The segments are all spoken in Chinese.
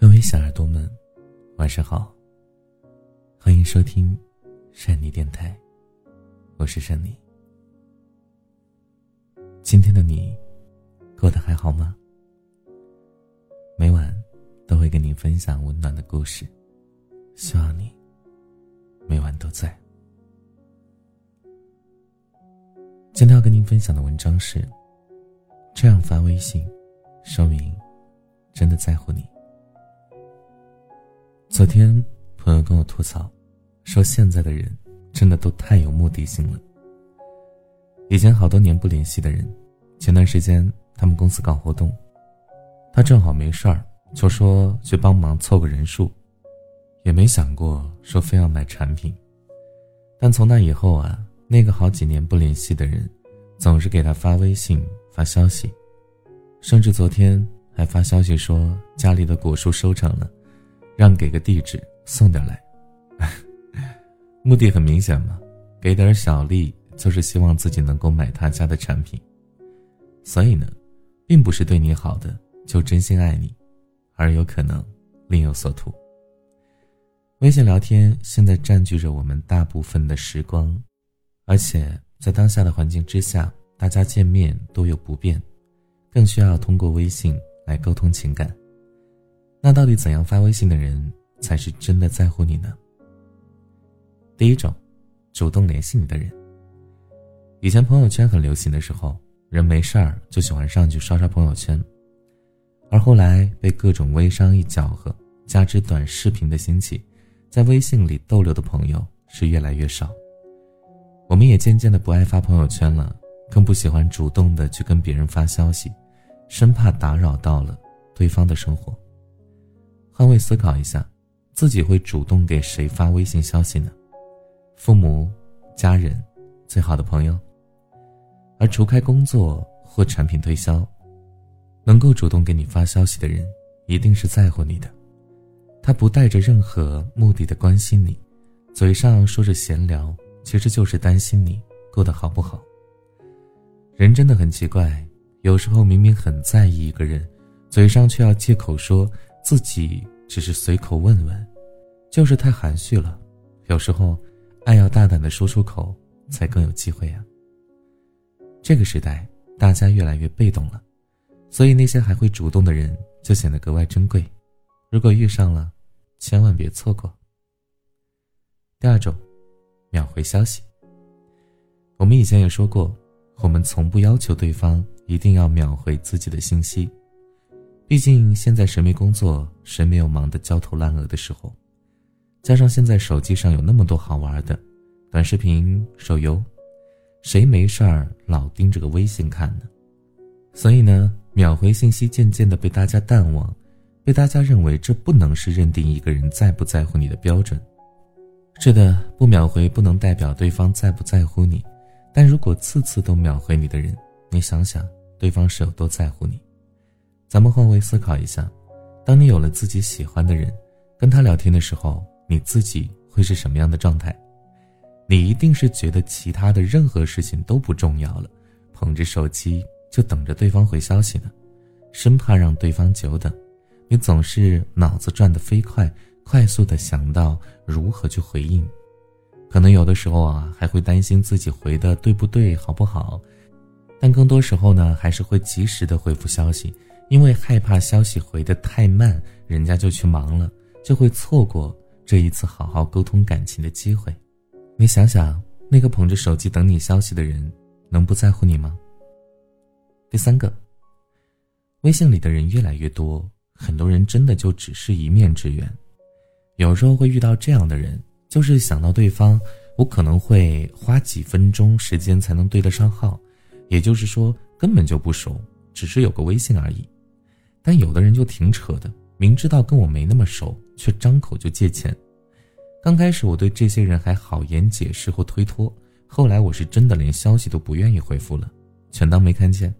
各位小耳朵们，晚上好。欢迎收听善妮电台，我是善妮。今天的你过得还好吗？每晚都会跟你分享温暖的故事，希望你每晚都在。今天要跟您分享的文章是：这样发微信，说明真的在乎你。昨天，朋友跟我吐槽，说现在的人真的都太有目的性了。以前好多年不联系的人，前段时间他们公司搞活动，他正好没事儿，就说去帮忙凑个人数，也没想过说非要买产品。但从那以后啊，那个好几年不联系的人，总是给他发微信发消息，甚至昨天还发消息说家里的果树收成了。让给个地址送点来，目的很明显嘛，给点小利就是希望自己能够买他家的产品。所以呢，并不是对你好的就真心爱你，而有可能另有所图。微信聊天现在占据着我们大部分的时光，而且在当下的环境之下，大家见面都有不便，更需要通过微信来沟通情感。那到底怎样发微信的人才是真的在乎你呢？第一种，主动联系你的人。以前朋友圈很流行的时候，人没事儿就喜欢上去刷刷朋友圈，而后来被各种微商一搅和，加之短视频的兴起，在微信里逗留的朋友是越来越少。我们也渐渐的不爱发朋友圈了，更不喜欢主动的去跟别人发消息，生怕打扰到了对方的生活。换位思考一下，自己会主动给谁发微信消息呢？父母、家人、最好的朋友。而除开工作或产品推销，能够主动给你发消息的人，一定是在乎你的。他不带着任何目的的关心你，嘴上说着闲聊，其实就是担心你过得好不好。人真的很奇怪，有时候明明很在意一个人，嘴上却要借口说。自己只是随口问问，就是太含蓄了。有时候，爱要大胆的说出口，才更有机会啊。这个时代，大家越来越被动了，所以那些还会主动的人就显得格外珍贵。如果遇上了，千万别错过。第二种，秒回消息。我们以前也说过，我们从不要求对方一定要秒回自己的信息。毕竟现在谁没工作，谁没有忙得焦头烂额的时候？加上现在手机上有那么多好玩的，短视频、手游，谁没事儿老盯着个微信看呢？所以呢，秒回信息渐渐的被大家淡忘，被大家认为这不能是认定一个人在不在乎你的标准。是的，不秒回不能代表对方在不在乎你，但如果次次都秒回你的人，你想想对方是有多在乎你？咱们换位思考一下，当你有了自己喜欢的人，跟他聊天的时候，你自己会是什么样的状态？你一定是觉得其他的任何事情都不重要了，捧着手机就等着对方回消息呢，生怕让对方久等。你总是脑子转得飞快，快速的想到如何去回应，可能有的时候啊，还会担心自己回的对不对，好不好？但更多时候呢，还是会及时的回复消息。因为害怕消息回得太慢，人家就去忙了，就会错过这一次好好沟通感情的机会。你想想，那个捧着手机等你消息的人，能不在乎你吗？第三个，微信里的人越来越多，很多人真的就只是一面之缘。有时候会遇到这样的人，就是想到对方，我可能会花几分钟时间才能对得上号，也就是说根本就不熟，只是有个微信而已。但有的人就挺扯的，明知道跟我没那么熟，却张口就借钱。刚开始我对这些人还好言解释或推脱，后来我是真的连消息都不愿意回复了，全当没看见。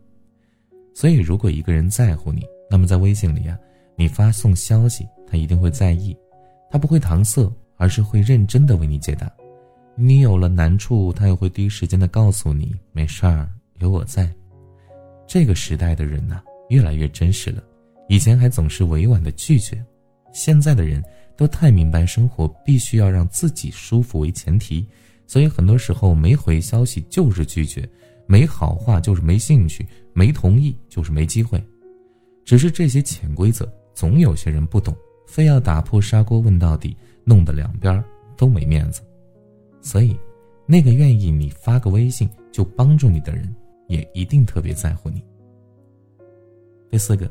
所以，如果一个人在乎你，那么在微信里啊，你发送消息，他一定会在意，他不会搪塞，而是会认真的为你解答。你有了难处，他又会第一时间的告诉你，没事儿，有我在。这个时代的人呐，越来越真实了。以前还总是委婉的拒绝，现在的人都太明白，生活必须要让自己舒服为前提，所以很多时候没回消息就是拒绝，没好话就是没兴趣，没同意就是没机会。只是这些潜规则，总有些人不懂，非要打破砂锅问到底，弄得两边都没面子。所以，那个愿意你发个微信就帮助你的人，也一定特别在乎你。第四个，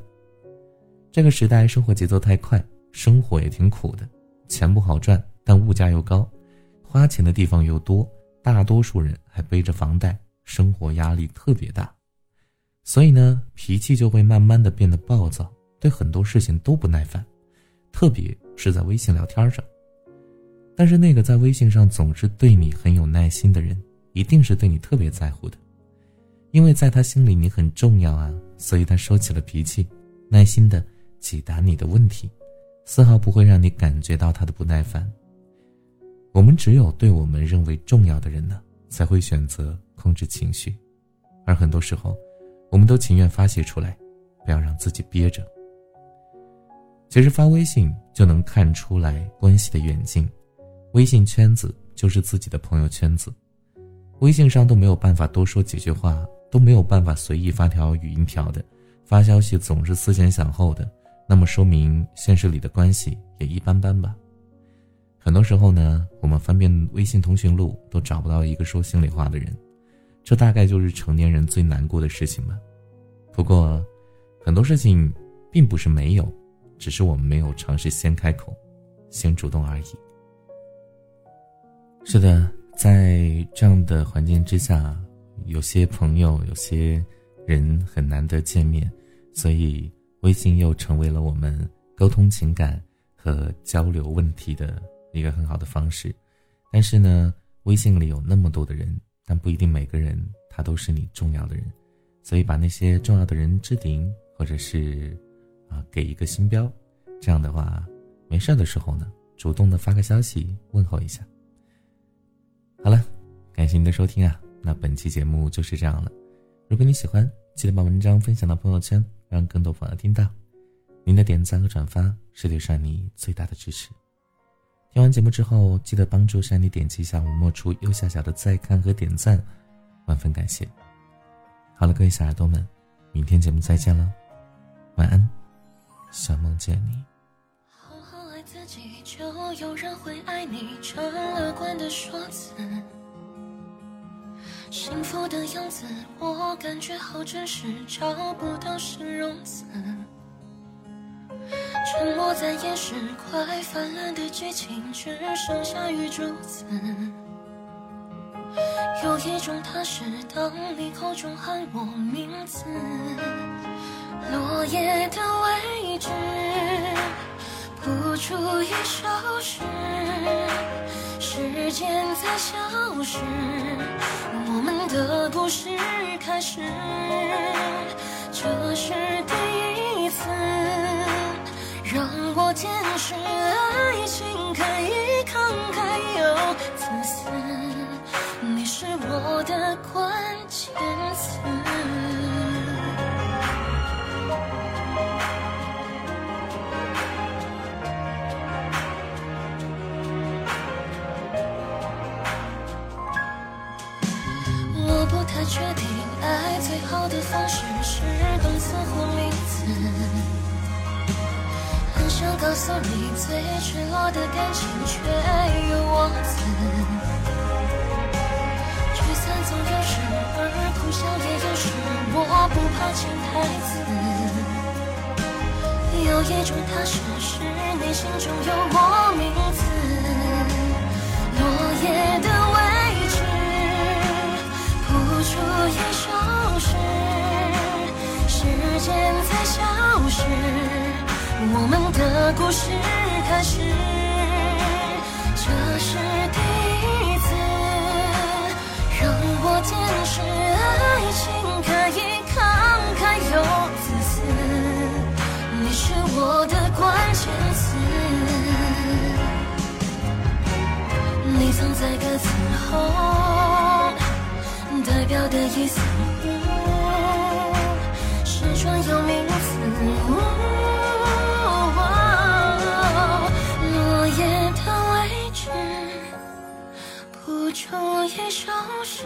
这个时代生活节奏太快，生活也挺苦的，钱不好赚，但物价又高，花钱的地方又多，大多数人还背着房贷，生活压力特别大，所以呢，脾气就会慢慢的变得暴躁，对很多事情都不耐烦，特别是在微信聊天上。但是那个在微信上总是对你很有耐心的人，一定是对你特别在乎的。因为在他心里你很重要啊，所以他收起了脾气，耐心的解答你的问题，丝毫不会让你感觉到他的不耐烦。我们只有对我们认为重要的人呢，才会选择控制情绪，而很多时候，我们都情愿发泄出来，不要让自己憋着。其实发微信就能看出来关系的远近，微信圈子就是自己的朋友圈子，微信上都没有办法多说几句话。都没有办法随意发条语音条的，发消息总是思前想后的，那么说明现实里的关系也一般般吧。很多时候呢，我们翻遍微信通讯录都找不到一个说心里话的人，这大概就是成年人最难过的事情吧。不过，很多事情并不是没有，只是我们没有尝试先开口，先主动而已。是的，在这样的环境之下。有些朋友，有些人很难得见面，所以微信又成为了我们沟通情感和交流问题的一个很好的方式。但是呢，微信里有那么多的人，但不一定每个人他都是你重要的人，所以把那些重要的人置顶，或者是啊给一个星标，这样的话，没事的时候呢，主动的发个消息问候一下。好了，感谢您的收听啊。那本期节目就是这样了。如果你喜欢，记得把文章分享到朋友圈，让更多朋友听到。您的点赞和转发是对山妮最大的支持。听完节目之后，记得帮助山妮点击一下文末处右下角的再看和点赞，万分感谢。好了，各位小耳朵们，明天节目再见了，晚安，想梦见你。好好爱自己，就有人会爱你，这乐观的说辞。幸福的样子，我感觉好真实，找不到形容词。沉默在掩饰快泛滥的激情，只剩下雨珠子。有一种踏实，当你口中喊我名字，落叶的位，出一首诗。时间在消失，我们的故事开始，这是第一次让我见识爱情可以慷慨好的方式是动词或名词。很想告诉你最赤裸的感情，却又忘词。聚散总有时，而哭笑也有时。我不怕潜台词。有一种踏实，是你心中有我名字。间在消失，我们的故事开始。这是第一次让我见识爱情可以慷慨又自私。你是我的关键词，你藏在歌词后。代表的意思就是，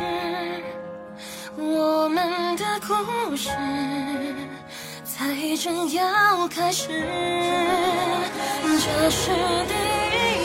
我们的故事才正要开始，这是第一。